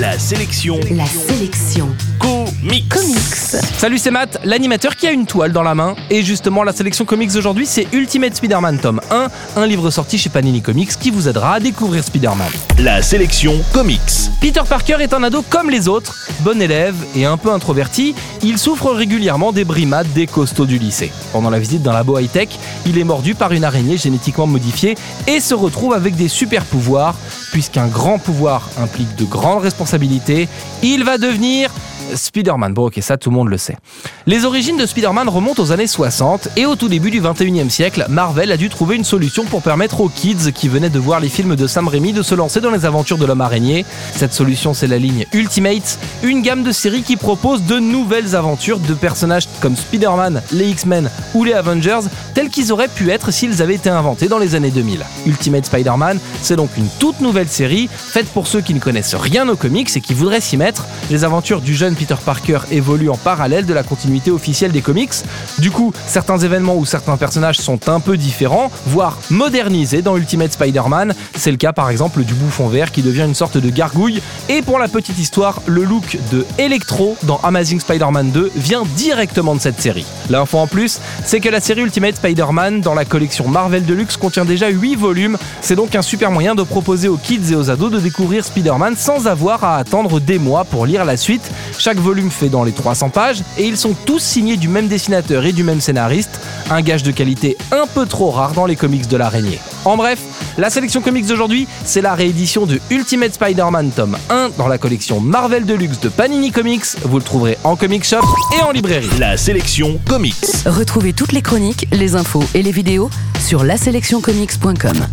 La sélection La sélection comics. comics. Salut, c'est Matt, l'animateur qui a une toile dans la main. Et justement, la sélection comics d'aujourd'hui, c'est Ultimate Spider-Man tome 1, un livre sorti chez Panini Comics qui vous aidera à découvrir Spider-Man. La sélection comics. Peter Parker est un ado comme les autres, bon élève et un peu introverti, il souffre régulièrement des brimades des costauds du lycée. Pendant la visite d'un labo high-tech, il est mordu par une araignée génétiquement modifiée et se retrouve avec des super pouvoirs. Puisqu'un grand pouvoir implique de grandes responsabilités, il va devenir Spider-Man. Bon, ok, ça tout le monde le sait. Les origines de Spider-Man remontent aux années 60 et au tout début du 21e siècle, Marvel a dû trouver une solution pour permettre aux kids qui venaient de voir les films de Sam Raimi de se lancer dans les aventures de l'homme araignée. Cette solution, c'est la ligne Ultimate, une gamme de séries qui propose de nouvelles aventures de personnages comme Spider-Man, les X-Men ou les Avengers, tels qu'ils auraient pu être s'ils avaient été inventés dans les années 2000. Ultimate Spider-Man, c'est donc une toute nouvelle série faite pour ceux qui ne connaissent rien aux comics et qui voudraient s'y mettre. Les aventures du jeune Peter Parker évoluent en parallèle de la continuité officielle des comics. Du coup, certains événements ou certains personnages sont un peu différents, voire modernisés dans Ultimate Spider-Man. C'est le cas par exemple du bouffon vert qui devient une sorte de gargouille. Et pour la petite histoire, le look de Electro dans Amazing Spider-Man 2 vient directement de cette série. L'info en plus, c'est que la série Ultimate Spider-Man dans la collection Marvel Deluxe contient déjà 8 volumes. C'est donc un super moyen de proposer aux kids et aux ados de découvrir Spider-Man sans avoir à attendre des mois pour lire la suite. Chaque volume fait dans les 300 pages et ils sont tous signés du même dessinateur et du même scénariste, un gage de qualité un peu trop rare dans les comics de l'araignée. En bref, la sélection comics d'aujourd'hui, c'est la réédition de Ultimate Spider-Man tome 1 dans la collection Marvel Deluxe de Panini Comics. Vous le trouverez en comic shop et en librairie. La sélection comics. Retrouvez toutes les chroniques, les infos et les vidéos sur laselectioncomics.com.